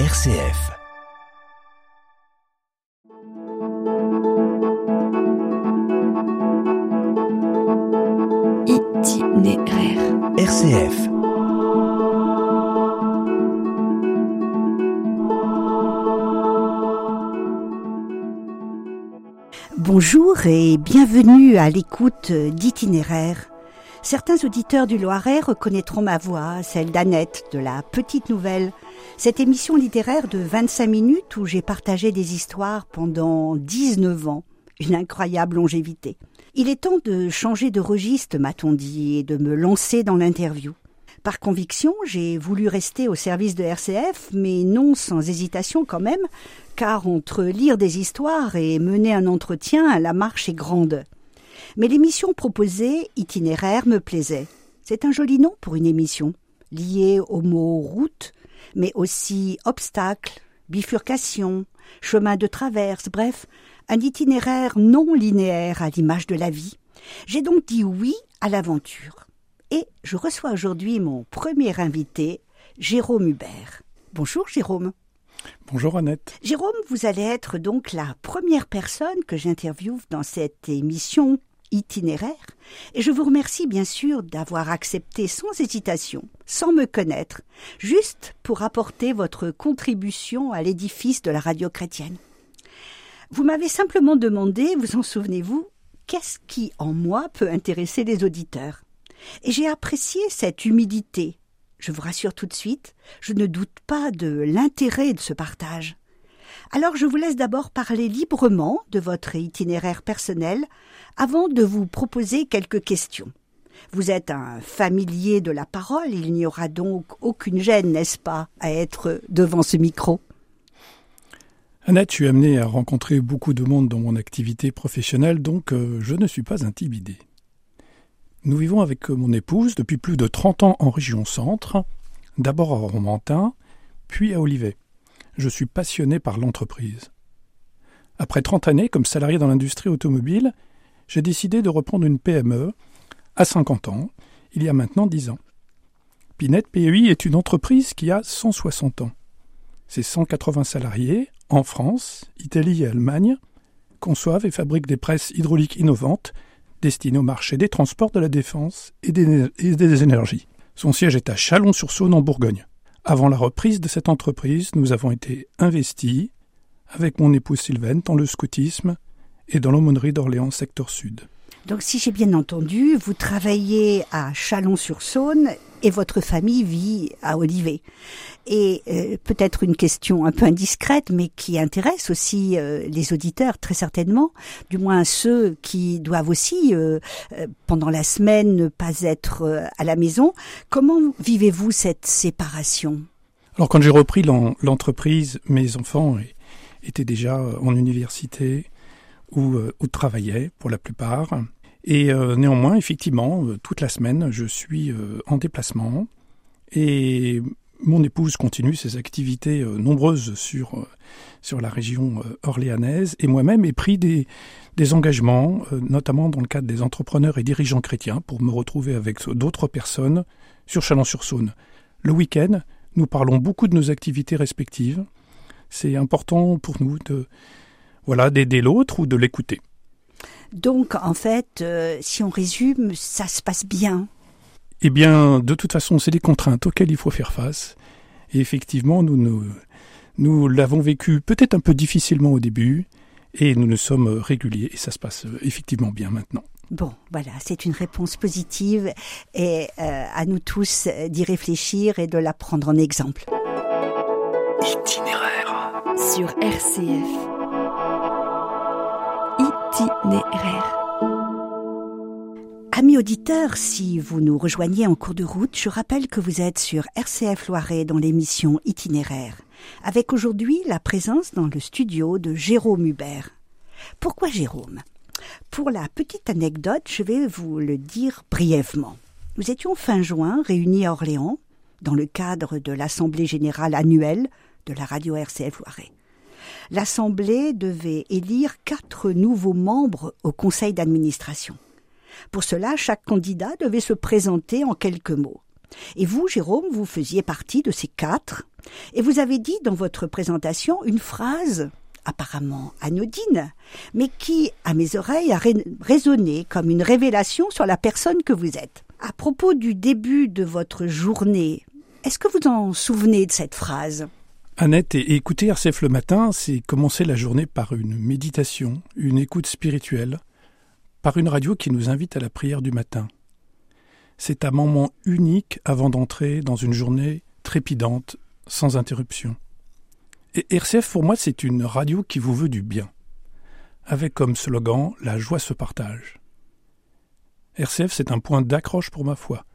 RCF. Itinéraire. RCF. Bonjour et bienvenue à l'écoute d'Itinéraire. Certains auditeurs du Loiret reconnaîtront ma voix, celle d'Annette de la Petite Nouvelle, cette émission littéraire de 25 minutes où j'ai partagé des histoires pendant 19 ans, une incroyable longévité. Il est temps de changer de registre, m'a-t-on dit, et de me lancer dans l'interview. Par conviction, j'ai voulu rester au service de RCF, mais non sans hésitation quand même, car entre lire des histoires et mener un entretien, la marche est grande. Mais l'émission proposée, itinéraire, me plaisait. C'est un joli nom pour une émission, lié au mot route, mais aussi obstacle, bifurcation, chemin de traverse, bref, un itinéraire non linéaire à l'image de la vie. J'ai donc dit oui à l'aventure. Et je reçois aujourd'hui mon premier invité, Jérôme Hubert. Bonjour Jérôme. Bonjour Annette. Jérôme, vous allez être donc la première personne que j'interviewe dans cette émission itinéraire, et je vous remercie bien sûr d'avoir accepté sans hésitation, sans me connaître, juste pour apporter votre contribution à l'édifice de la radio chrétienne. Vous m'avez simplement demandé, vous en souvenez-vous, qu'est-ce qui en moi peut intéresser les auditeurs? Et j'ai apprécié cette humidité. Je vous rassure tout de suite, je ne doute pas de l'intérêt de ce partage. Alors je vous laisse d'abord parler librement de votre itinéraire personnel avant de vous proposer quelques questions. Vous êtes un familier de la parole, il n'y aura donc aucune gêne, n'est-ce pas, à être devant ce micro? Annette, je suis amené à rencontrer beaucoup de monde dans mon activité professionnelle, donc euh, je ne suis pas intimidé. Nous vivons avec mon épouse depuis plus de 30 ans en région centre, d'abord à Romantin, puis à Olivet. Je suis passionné par l'entreprise. Après 30 années comme salarié dans l'industrie automobile, j'ai décidé de reprendre une PME à 50 ans, il y a maintenant 10 ans. Pinette PEI est une entreprise qui a 160 ans. Ses 180 salariés, en France, Italie et Allemagne, conçoivent et fabriquent des presses hydrauliques innovantes destinées au marché des transports de la défense et des, énergies. Son siège est à Chalon-sur-Saône en Bourgogne. Avant la reprise de cette entreprise, nous avons été investis, avec mon épouse Sylvaine, dans le scoutisme et dans l'aumônerie d'Orléans, secteur sud. Donc si j'ai bien entendu, vous travaillez à Chalon-sur-Saône et votre famille vit à Olivet. Et euh, peut-être une question un peu indiscrète, mais qui intéresse aussi euh, les auditeurs très certainement, du moins ceux qui doivent aussi, euh, pendant la semaine, ne pas être à la maison. Comment vivez-vous cette séparation? Alors quand j'ai repris l'en- l'entreprise, mes enfants étaient déjà en université ou, euh, ou travaillaient pour la plupart. Et euh, néanmoins, effectivement, euh, toute la semaine, je suis en déplacement et mon épouse continue ses activités nombreuses sur, sur la région orléanaise et moi-même ai pris des, des engagements, notamment dans le cadre des entrepreneurs et dirigeants chrétiens, pour me retrouver avec d'autres personnes sur Chalon-sur-Saône. Le week-end, nous parlons beaucoup de nos activités respectives. C'est important pour nous de voilà d'aider l'autre ou de l'écouter. Donc en fait, euh, si on résume, ça se passe bien. Eh bien, de toute façon, c'est des contraintes auxquelles il faut faire face. Et effectivement, nous nous, nous l'avons vécu peut-être un peu difficilement au début, et nous nous sommes réguliers, et ça se passe euh, effectivement bien maintenant. Bon, voilà, c'est une réponse positive et euh, à nous tous d'y réfléchir et de la prendre en exemple. Itinéraire. Sur RCF. Itinéraire. Amis auditeurs, si vous nous rejoignez en cours de route, je rappelle que vous êtes sur RCF Loiret dans l'émission Itinéraire, avec aujourd'hui la présence dans le studio de Jérôme Hubert. Pourquoi Jérôme? Pour la petite anecdote, je vais vous le dire brièvement. Nous étions fin juin réunis à Orléans, dans le cadre de l'Assemblée générale annuelle de la radio RCF Loiret. L'Assemblée devait élire quatre nouveaux membres au conseil d'administration. Pour cela, chaque candidat devait se présenter en quelques mots. Et vous, Jérôme, vous faisiez partie de ces quatre. Et vous avez dit dans votre présentation une phrase apparemment anodine, mais qui, à mes oreilles, a résonné comme une révélation sur la personne que vous êtes. À propos du début de votre journée, est-ce que vous en souvenez de cette phrase? Annette, et écouter RCF le matin, c'est commencer la journée par une méditation, une écoute spirituelle, par une radio qui nous invite à la prière du matin. C'est un moment unique avant d'entrer dans une journée trépidante, sans interruption. Et RCF, pour moi, c'est une radio qui vous veut du bien, avec comme slogan La joie se partage. RCF, c'est un point d'accroche pour ma foi.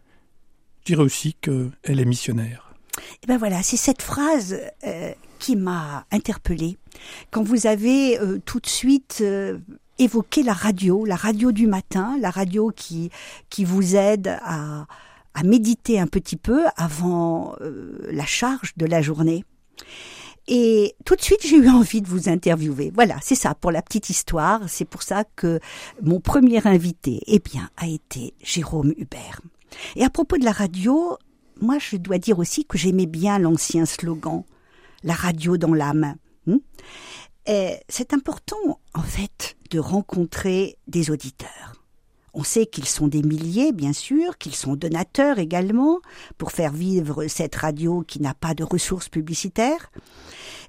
Je dirais aussi qu'elle est missionnaire. Et eh ben voilà, c'est cette phrase euh, qui m'a interpellée. Quand vous avez euh, tout de suite euh, évoqué la radio, la radio du matin, la radio qui, qui vous aide à, à méditer un petit peu avant la charge de la journée. Et tout de suite, j'ai eu envie de vous interviewer. Voilà, c'est ça pour la petite histoire. C'est pour ça que mon premier invité, eh bien, a été Jérôme Hubert. Et à propos de la radio, moi, je dois dire aussi que j'aimais bien l'ancien slogan, la radio dans l'âme. Hmm c'est important, en fait, de rencontrer des auditeurs. On sait qu'ils sont des milliers, bien sûr, qu'ils sont donateurs également, pour faire vivre cette radio qui n'a pas de ressources publicitaires.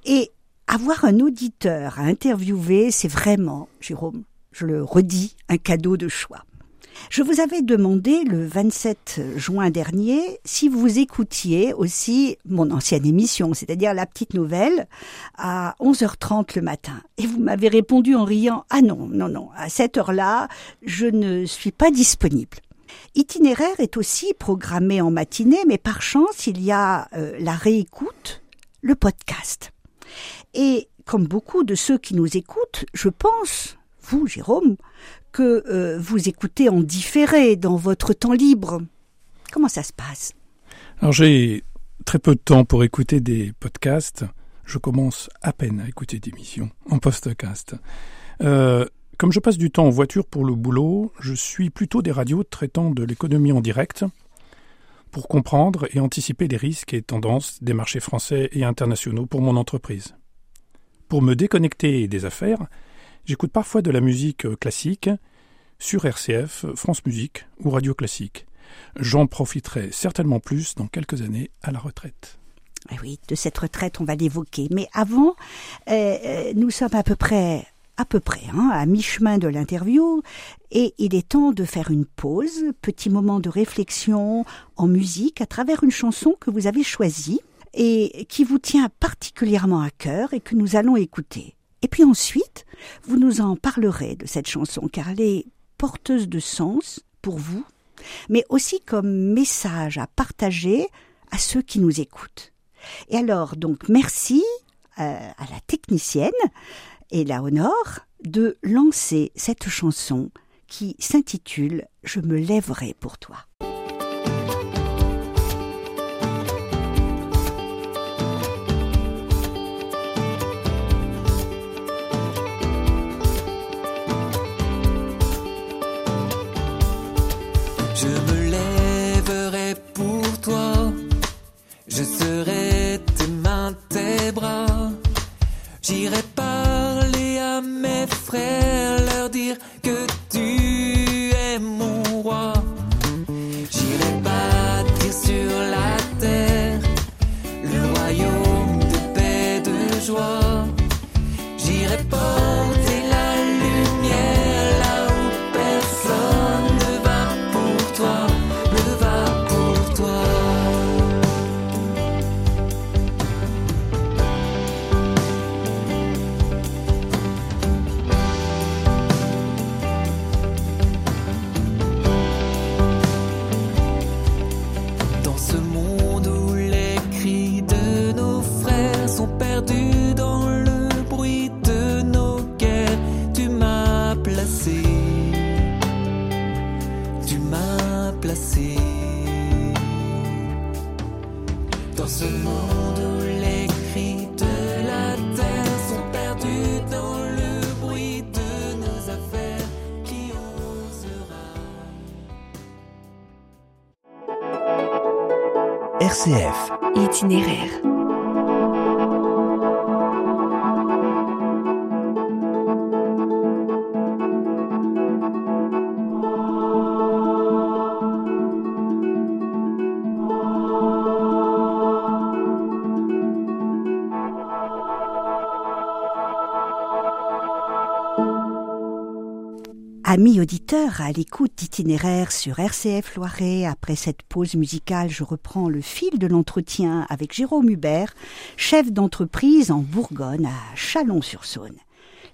Et avoir un auditeur à interviewer, c'est vraiment, Jérôme, je le redis, un cadeau de choix. Je vous avais demandé le 27 juin dernier si vous écoutiez aussi mon ancienne émission, c'est-à-dire la petite nouvelle, à 11h30 le matin. Et vous m'avez répondu en riant, ah non, non, non, à cette heure-là, je ne suis pas disponible. Itinéraire est aussi programmé en matinée, mais par chance, il y a euh, la réécoute, le podcast. Et comme beaucoup de ceux qui nous écoutent, je pense, vous, Jérôme, que euh, vous écoutez en différé dans votre temps libre. Comment ça se passe? Alors j'ai très peu de temps pour écouter des podcasts. Je commence à peine à écouter des émissions en podcast. Euh, comme je passe du temps en voiture pour le boulot, je suis plutôt des radios traitant de l'économie en direct pour comprendre et anticiper les risques et tendances des marchés français et internationaux pour mon entreprise. Pour me déconnecter des affaires, j'écoute parfois de la musique classique sur RCF, France Musique ou Radio Classique. J'en profiterai certainement plus dans quelques années à la retraite. Eh oui, de cette retraite, on va l'évoquer. Mais avant, euh, euh, nous sommes à peu près à peu près, hein, à mi-chemin de l'interview, et il est temps de faire une pause, petit moment de réflexion en musique à travers une chanson que vous avez choisie et qui vous tient particulièrement à cœur et que nous allons écouter. Et puis ensuite, vous nous en parlerez de cette chanson car elle est porteuse de sens pour vous, mais aussi comme message à partager à ceux qui nous écoutent. Et alors, donc, merci euh, à la technicienne et la honore de lancer cette chanson qui s'intitule Je me lèverai pour toi. Itinéraire. Amis auditeurs, à l'écoute d'itinéraire sur RCF Loiret, après cette pause musicale, je reprends le fil de l'entretien avec Jérôme Hubert, chef d'entreprise en Bourgogne à Chalon-sur-Saône.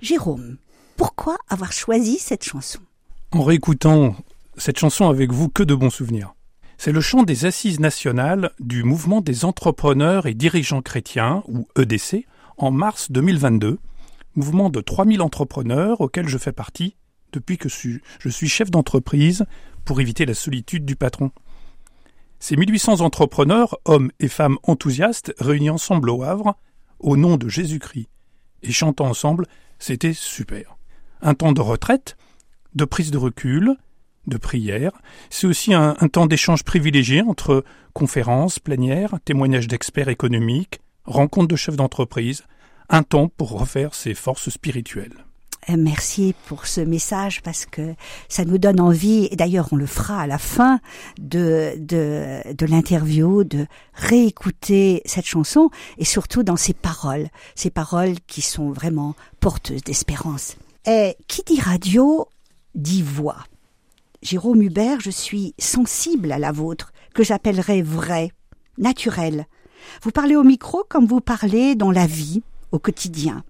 Jérôme, pourquoi avoir choisi cette chanson? En réécoutant cette chanson avec vous, que de bons souvenirs. C'est le chant des assises nationales du mouvement des entrepreneurs et dirigeants chrétiens, ou EDC, en mars 2022, mouvement de 3000 entrepreneurs auquel je fais partie depuis que je suis chef d'entreprise pour éviter la solitude du patron. Ces 1800 entrepreneurs, hommes et femmes enthousiastes, réunis ensemble au Havre, au nom de Jésus-Christ, et chantant ensemble, c'était super. Un temps de retraite, de prise de recul, de prière, c'est aussi un, un temps d'échange privilégié entre conférences, plénières, témoignages d'experts économiques, rencontres de chefs d'entreprise, un temps pour refaire ses forces spirituelles. Euh, merci pour ce message parce que ça nous donne envie, et d'ailleurs on le fera à la fin de, de, de l'interview, de réécouter cette chanson et surtout dans ses paroles, ces paroles qui sont vraiment porteuses d'espérance. Et qui dit radio dit voix. Jérôme Hubert, je suis sensible à la vôtre, que j'appellerais vraie, naturelle. Vous parlez au micro comme vous parlez dans la vie, au quotidien.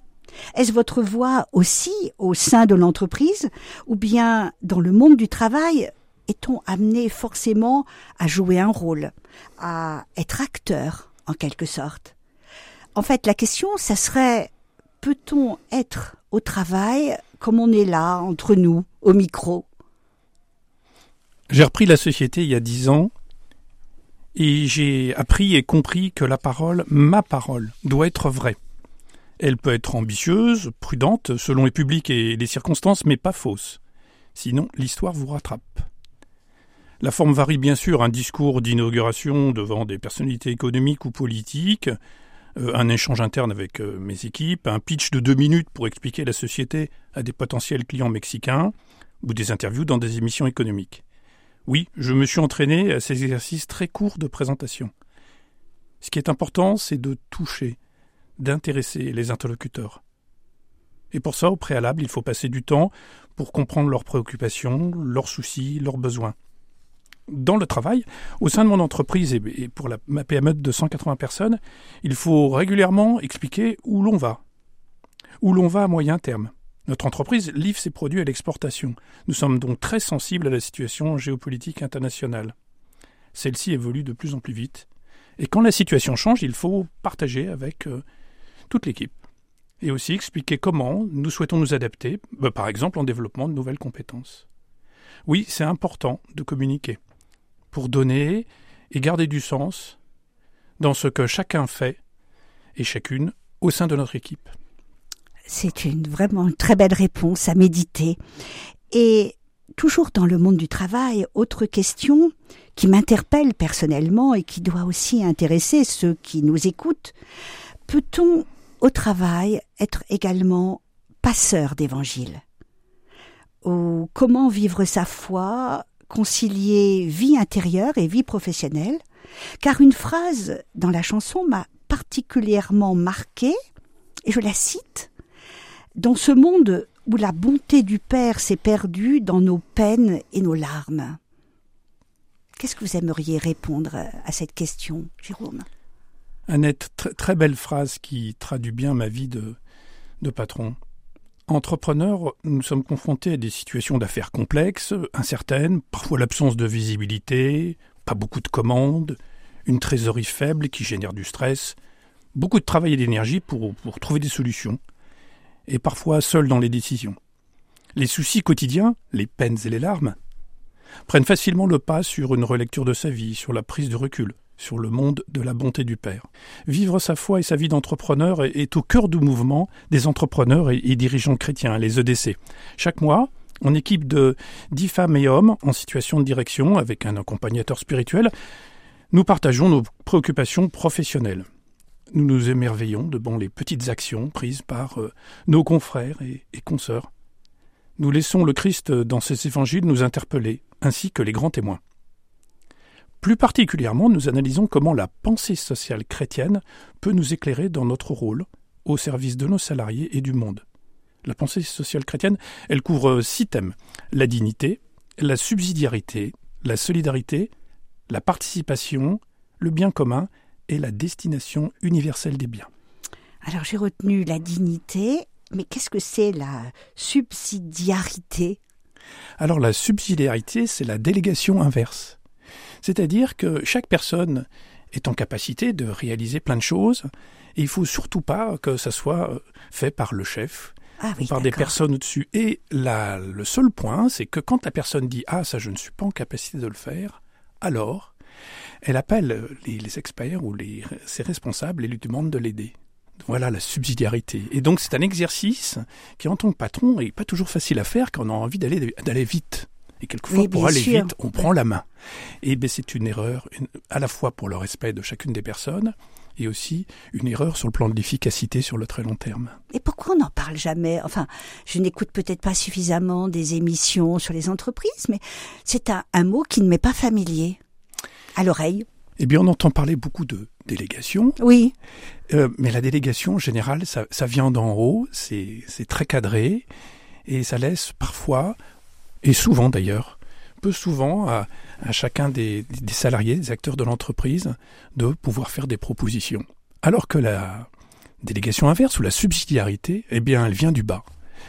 Est-ce votre voix aussi au sein de l'entreprise ou bien dans le monde du travail est-on amené forcément à jouer un rôle, à être acteur en quelque sorte? En fait, la question, ça serait peut-on être au travail comme on est là, entre nous, au micro? J'ai repris la société il y a dix ans et j'ai appris et compris que la parole, ma parole, doit être vraie. Elle peut être ambitieuse, prudente, selon les publics et les circonstances, mais pas fausse. Sinon, l'histoire vous rattrape. La forme varie bien sûr, un discours d'inauguration devant des personnalités économiques ou politiques, euh, un échange interne avec euh, mes équipes, un pitch de deux minutes pour expliquer la société à des potentiels clients mexicains, ou des interviews dans des émissions économiques. Oui, je me suis entraîné à ces exercices très courts de présentation. Ce qui est important, c'est de toucher, d'intéresser les interlocuteurs. Et pour ça, au préalable, il faut passer du temps pour comprendre leurs préoccupations, leurs soucis, leurs besoins. Dans le travail, au sein de mon entreprise et pour ma PME de 180 personnes, il faut régulièrement expliquer où l'on va, où l'on va à moyen terme. Notre entreprise livre ses produits à l'exportation. Nous sommes donc très sensibles à la situation géopolitique internationale. Celle-ci évolue de plus en plus vite. Et quand la situation change, il faut partager avec euh, toute l'équipe. Et aussi expliquer comment nous souhaitons nous adapter, bah, par exemple en développement de nouvelles compétences. Oui, c'est important de communiquer pour donner et garder du sens dans ce que chacun fait et chacune au sein de notre équipe. C'est une vraiment une très belle réponse à méditer. Et toujours dans le monde du travail, autre question qui m'interpelle personnellement et qui doit aussi intéresser ceux qui nous écoutent. Peut-on au travail être également passeur d'évangile. Ou comment vivre sa foi, concilier vie intérieure et vie professionnelle. Car une phrase dans la chanson m'a particulièrement marquée, et je la cite, Dans ce monde où la bonté du Père s'est perdue dans nos peines et nos larmes. Qu'est-ce que vous aimeriez répondre à cette question, Jérôme? Annette, très, très belle phrase qui traduit bien ma vie de, patron. Entrepreneurs, nous sommes confrontés à des situations d'affaires complexes, incertaines, parfois l'absence de visibilité, pas beaucoup de commandes, une trésorerie faible qui génère du stress, beaucoup de travail et d'énergie pour, trouver des solutions, et parfois seul dans les décisions. Les soucis quotidiens, les peines et les larmes, prennent facilement le pas sur une relecture de sa vie, sur la prise de recul sur le monde de la bonté du Père. Vivre sa foi et sa vie d'entrepreneur est au cœur du mouvement des entrepreneurs et, dirigeants chrétiens, les EDC. Chaque mois, en équipe de dix femmes et hommes en situation de direction avec un accompagnateur spirituel, nous partageons nos préoccupations professionnelles. Nous nous émerveillons devant les petites actions prises par euh, nos confrères et, et consoeurs. Nous laissons le Christ dans ses évangiles nous interpeller, ainsi que les grands témoins. Plus particulièrement, nous analysons comment la pensée sociale chrétienne peut nous éclairer dans notre rôle au service de nos salariés et du monde. La pensée sociale chrétienne, elle couvre six thèmes. La dignité, la subsidiarité, la solidarité, la participation, le bien commun et la destination universelle des biens. Alors j'ai retenu la dignité, mais qu'est-ce que c'est la subsidiarité? Alors la subsidiarité, c'est la délégation inverse. C'est-à-dire que chaque personne est en capacité de réaliser plein de choses, et il faut surtout pas que ça soit euh, fait par le chef ah oui, ou par des personnes au-dessus. Et la, le seul point, c'est que quand la personne dit Ah, ça, je ne suis pas en capacité de le faire, alors elle appelle les, les experts ou les, ses responsables et lui demande de l'aider. Voilà la subsidiarité. Et donc, c'est un exercice qui, en tant que patron, est pas toujours facile à faire quand on a envie d'aller vite. Et quelquefois, Oui, pour aller sûr. vite, on prend la main. Et ben, c'est une erreur, une- à la fois pour le respect de chacune des personnes, et aussi une erreur sur le plan de l'efficacité sur le très long terme. Et pourquoi on n'en parle jamais? Enfin, je n'écoute peut-être pas suffisamment des émissions sur les entreprises, mais c'est un, un mot qui ne m'est pas familier. À l'oreille Eh bien, on entend parler beaucoup de délégation, Oui. euh, mais la délégation, en général, ça, ça vient d'en haut, c'est très cadré, et ça laisse parfois, et souvent d'ailleurs, peu souvent à, à chacun des, des salariés, des acteurs de l'entreprise, de pouvoir faire des propositions. Alors que la délégation inverse ou la subsidiarité, eh bien, elle vient du bas.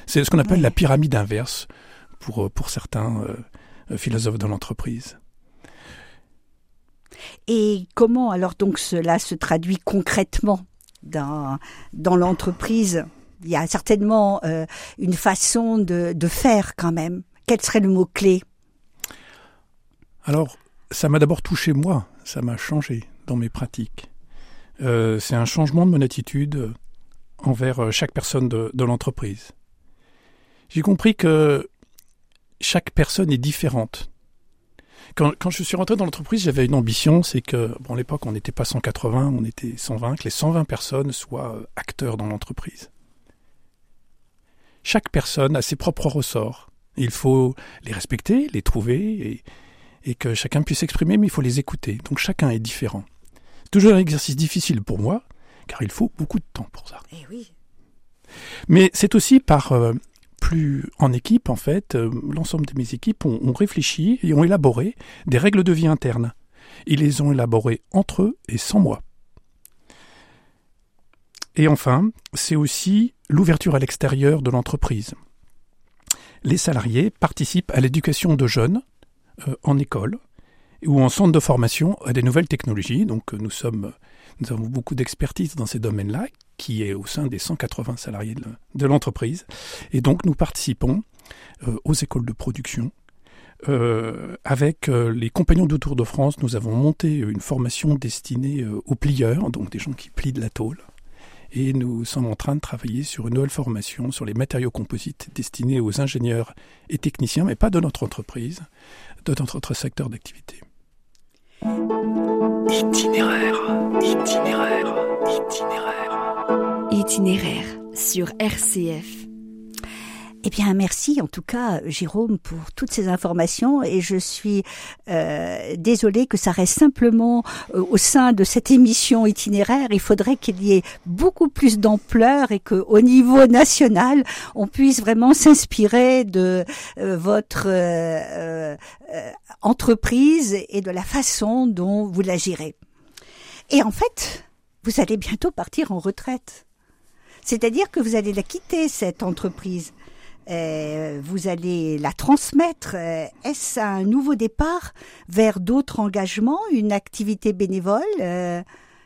C'est ce qu'on appelle Oui. la pyramide inverse pour, pour certains euh, euh, philosophes de l'entreprise. Et comment alors donc cela se traduit concrètement dans, dans l'entreprise? Il y a certainement euh, une façon de, de faire quand même. Quel serait le mot-clé? Alors, ça m'a d'abord touché moi, ça m'a changé dans mes pratiques. Euh, c'est un changement de mon attitude euh, envers euh, chaque personne de, l'entreprise. J'ai compris que chaque personne est différente. Quand, quand je suis rentré dans l'entreprise, j'avais une ambition, c'est que, bon, à l'époque, on n'était pas 180, on était 120, que les 120 personnes soient acteurs dans l'entreprise. Chaque personne a ses propres ressorts. Il faut les respecter, les trouver et, et que chacun puisse s'exprimer, mais il faut les écouter. Donc chacun est différent. C'est toujours un exercice difficile pour moi, car il faut beaucoup de temps pour ça. Eh oui. Mais c'est aussi par euh, plus en équipe, en fait, euh, l'ensemble de mes équipes ont, ont réfléchi et ont élaboré des règles de vie internes. Ils les ont élaborées entre eux et sans moi. Et enfin, c'est aussi l'ouverture à l'extérieur de l'entreprise. Les salariés participent à l'éducation de jeunes euh, en école ou en centre de formation à des nouvelles technologies. Donc euh, nous avons beaucoup d'expertise dans ces domaines-là, qui est au sein des 180 salariés de, l'entreprise. Et donc nous participons euh, aux écoles de production. Avec les compagnons de Tour de France, nous avons monté une formation destinée aux plieurs, donc des gens qui plient de la tôle. Et nous sommes en train de travailler sur une nouvelle formation sur les matériaux composites destinés aux ingénieurs et techniciens, mais pas de notre entreprise, de notre autre secteur d'activité. Itinéraire, itinéraire, itinéraire. Itinéraire sur RCF. Eh bien, merci en tout cas, Jérôme, pour toutes ces informations. Et je suis euh, désolée que ça reste simplement euh, au sein de cette émission itinéraire. Il faudrait qu'il y ait beaucoup plus d'ampleur et qu'au niveau national, on puisse vraiment s'inspirer de euh, votre euh, entreprise et de la façon dont vous la gérez. Et en fait, vous allez bientôt partir en retraite. C'est-à-dire que vous allez la quitter, cette entreprise. Euh, vous allez la transmettre. Euh, Est-ce un nouveau départ vers d'autres engagements, une activité bénévole Euh,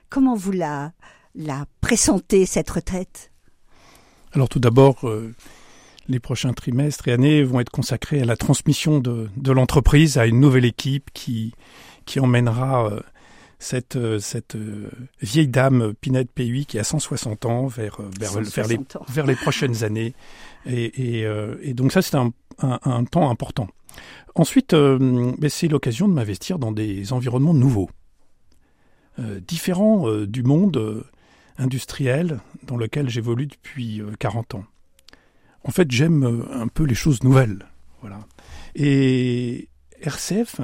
Comment vous la, la pressentez, cette retraite? Alors tout d'abord, les prochains trimestres et années vont être consacrés à la transmission de, de l'entreprise à une nouvelle équipe qui, qui emmènera cette, euh, cette euh, vieille dame Pinette P8 qui a 160 ans vers, euh, vers, vers, les, 160 ans. vers les prochaines années. Et, et, et donc ça, c'est un, un, un temps important. Ensuite, ben, c'est l'occasion de m'investir dans des environnements nouveaux, différents du monde industriel dans lequel j'évolue depuis euh, 40 ans. En fait, j'aime un peu les choses nouvelles. Voilà. Et RCF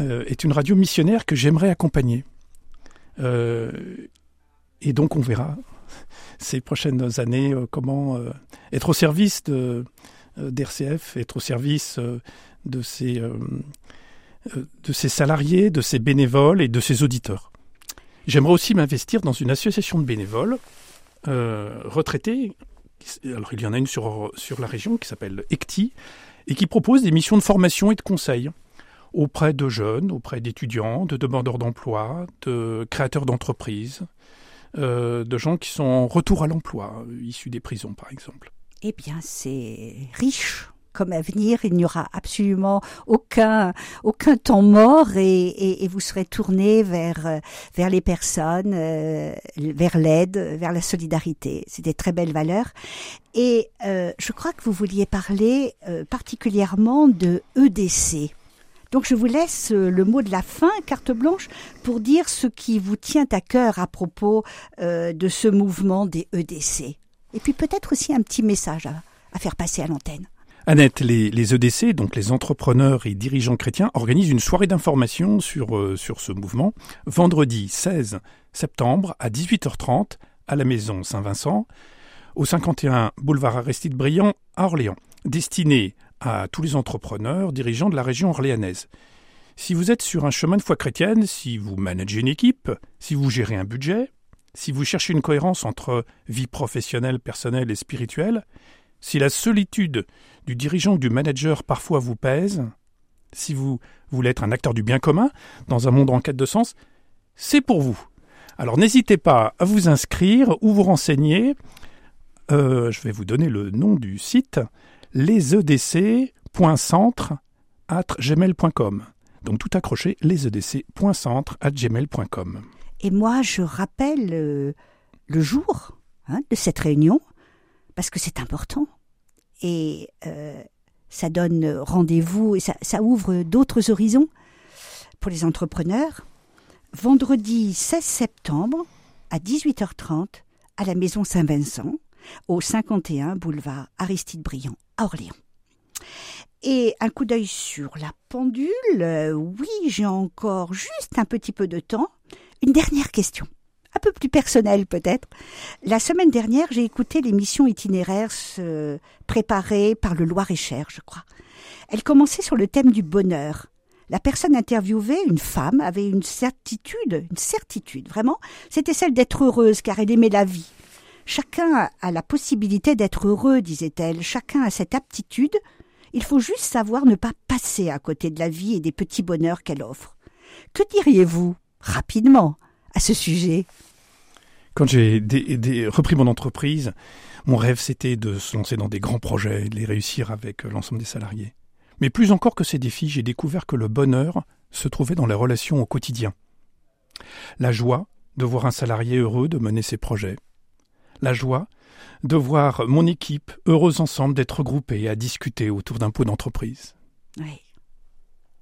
euh, est une radio missionnaire que j'aimerais accompagner. Euh, et donc, on verra ces prochaines années euh, comment être au service de, d'RCF, être au service de ses, salariés, de ses bénévoles et de ses auditeurs. J'aimerais aussi m'investir dans une association de bénévoles retraités. Alors il y en a une sur la région qui s'appelle ECTI et qui propose des missions de formation et de conseil auprès de jeunes, auprès d'étudiants, de demandeurs d'emploi, de créateurs d'entreprises, de gens qui sont en retour à l'emploi, issus des prisons par exemple. Eh bien, c'est riche comme avenir, il n'y aura absolument aucun aucun temps mort et, vous serez tourné vers vers les personnes, euh, vers l'aide, vers la solidarité. C'est des très belles valeurs. Et euh, je crois que vous vouliez parler euh, particulièrement de EDC. Donc je vous laisse le mot de la fin, carte blanche, pour dire ce qui vous tient à cœur à propos de ce mouvement des EDC et puis peut-être aussi un petit message à, faire passer à l'antenne. Annette, les, EDC, donc les entrepreneurs et dirigeants chrétiens, organisent une soirée d'information sur, euh, sur ce mouvement vendredi 16 septembre à 18h30 à la maison Saint-Vincent, au 51 boulevard Aristide Briand à Orléans, destiné à tous les entrepreneurs dirigeants de la région orléanaise. Si vous êtes sur un chemin de foi chrétienne, si vous managez une équipe, si vous gérez un budget, si vous cherchez une cohérence entre vie professionnelle, personnelle et spirituelle, si la solitude du dirigeant ou du manager parfois vous pèse, si vous voulez être un acteur du bien commun dans un monde en quête de sens, c'est pour vous. Alors n'hésitez pas à vous inscrire ou vous renseigner. Euh, je vais vous donner le nom du site lesedc.centre.gmail.com. Donc tout accroché, lesedc.centre.gmail.com. Et moi, je rappelle euh, le jour hein, de cette réunion, parce que c'est important. Et euh, ça donne rendez-vous et ça, ça ouvre d'autres horizons pour les entrepreneurs. Vendredi 16 septembre à 18h30 à la Maison Saint-Vincent, au 51 boulevard Aristide Briand à Orléans. Et un coup d'œil sur la pendule, euh, oui, j'ai encore juste un petit peu de temps. Une dernière question, un peu plus personnelle peut-être. La semaine dernière, j'ai écouté l'émission itinéraire préparée par le Loir-et-Cher, je crois. Elle commençait sur le thème du bonheur. La personne interviewée, une femme, avait une certitude, une certitude, vraiment, c'était celle d'être heureuse car elle aimait la vie. Chacun a la possibilité d'être heureux, disait-elle, chacun a cette aptitude, il faut juste savoir ne pas passer à côté de la vie et des petits bonheurs qu'elle offre. Que diriez-vous rapidement à ce sujet? Quand j'ai repris mon entreprise, mon rêve c'était de se lancer dans des grands projets, de les réussir avec l'ensemble des salariés. Mais plus encore que ces défis, j'ai découvert que le bonheur se trouvait dans les relations au quotidien. La joie de voir un salarié heureux de mener ses projets. La joie de voir mon équipe heureuse ensemble d'être regroupée à discuter autour d'un pot d'entreprise. Oui,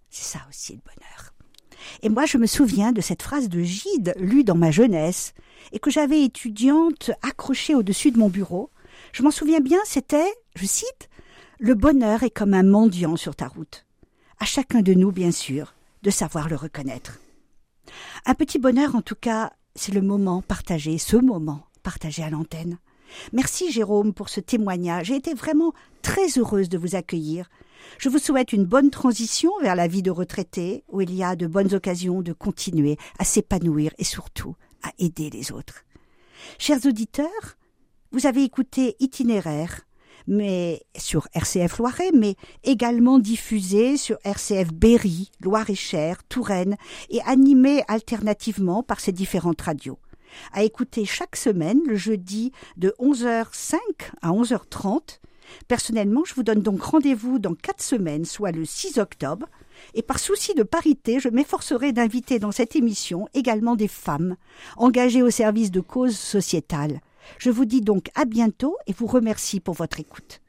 c'est ça aussi le bonheur. Et moi, je me souviens de cette phrase de Gide, lue dans ma jeunesse, et que j'avais étudiante accrochée au-dessus de mon bureau. Je m'en souviens bien, c'était, je cite, Le bonheur est comme un mendiant sur ta route. À chacun de nous, bien sûr, de savoir le reconnaître. Un petit bonheur, en tout cas, c'est le moment partagé, ce moment partagé à l'antenne. Merci Jérôme pour ce témoignage. J'ai été vraiment très heureuse de vous accueillir. Je vous souhaite une bonne transition vers la vie de retraité où il y a de bonnes occasions de continuer à s'épanouir et surtout à aider les autres. Chers auditeurs, vous avez écouté Itinéraire, mais sur RCF Loiret, mais également diffusé sur RCF Berry, Loire-et-Cher, Touraine et animé alternativement par ces différentes radios à écouter chaque semaine le jeudi de 11h05 à 11h30. Personnellement, je vous donne donc rendez-vous dans quatre semaines, soit le 6 octobre. Et par souci de parité, je m'efforcerai d'inviter dans cette émission également des femmes engagées au service de causes sociétales. Je vous dis donc à bientôt et vous remercie pour votre écoute.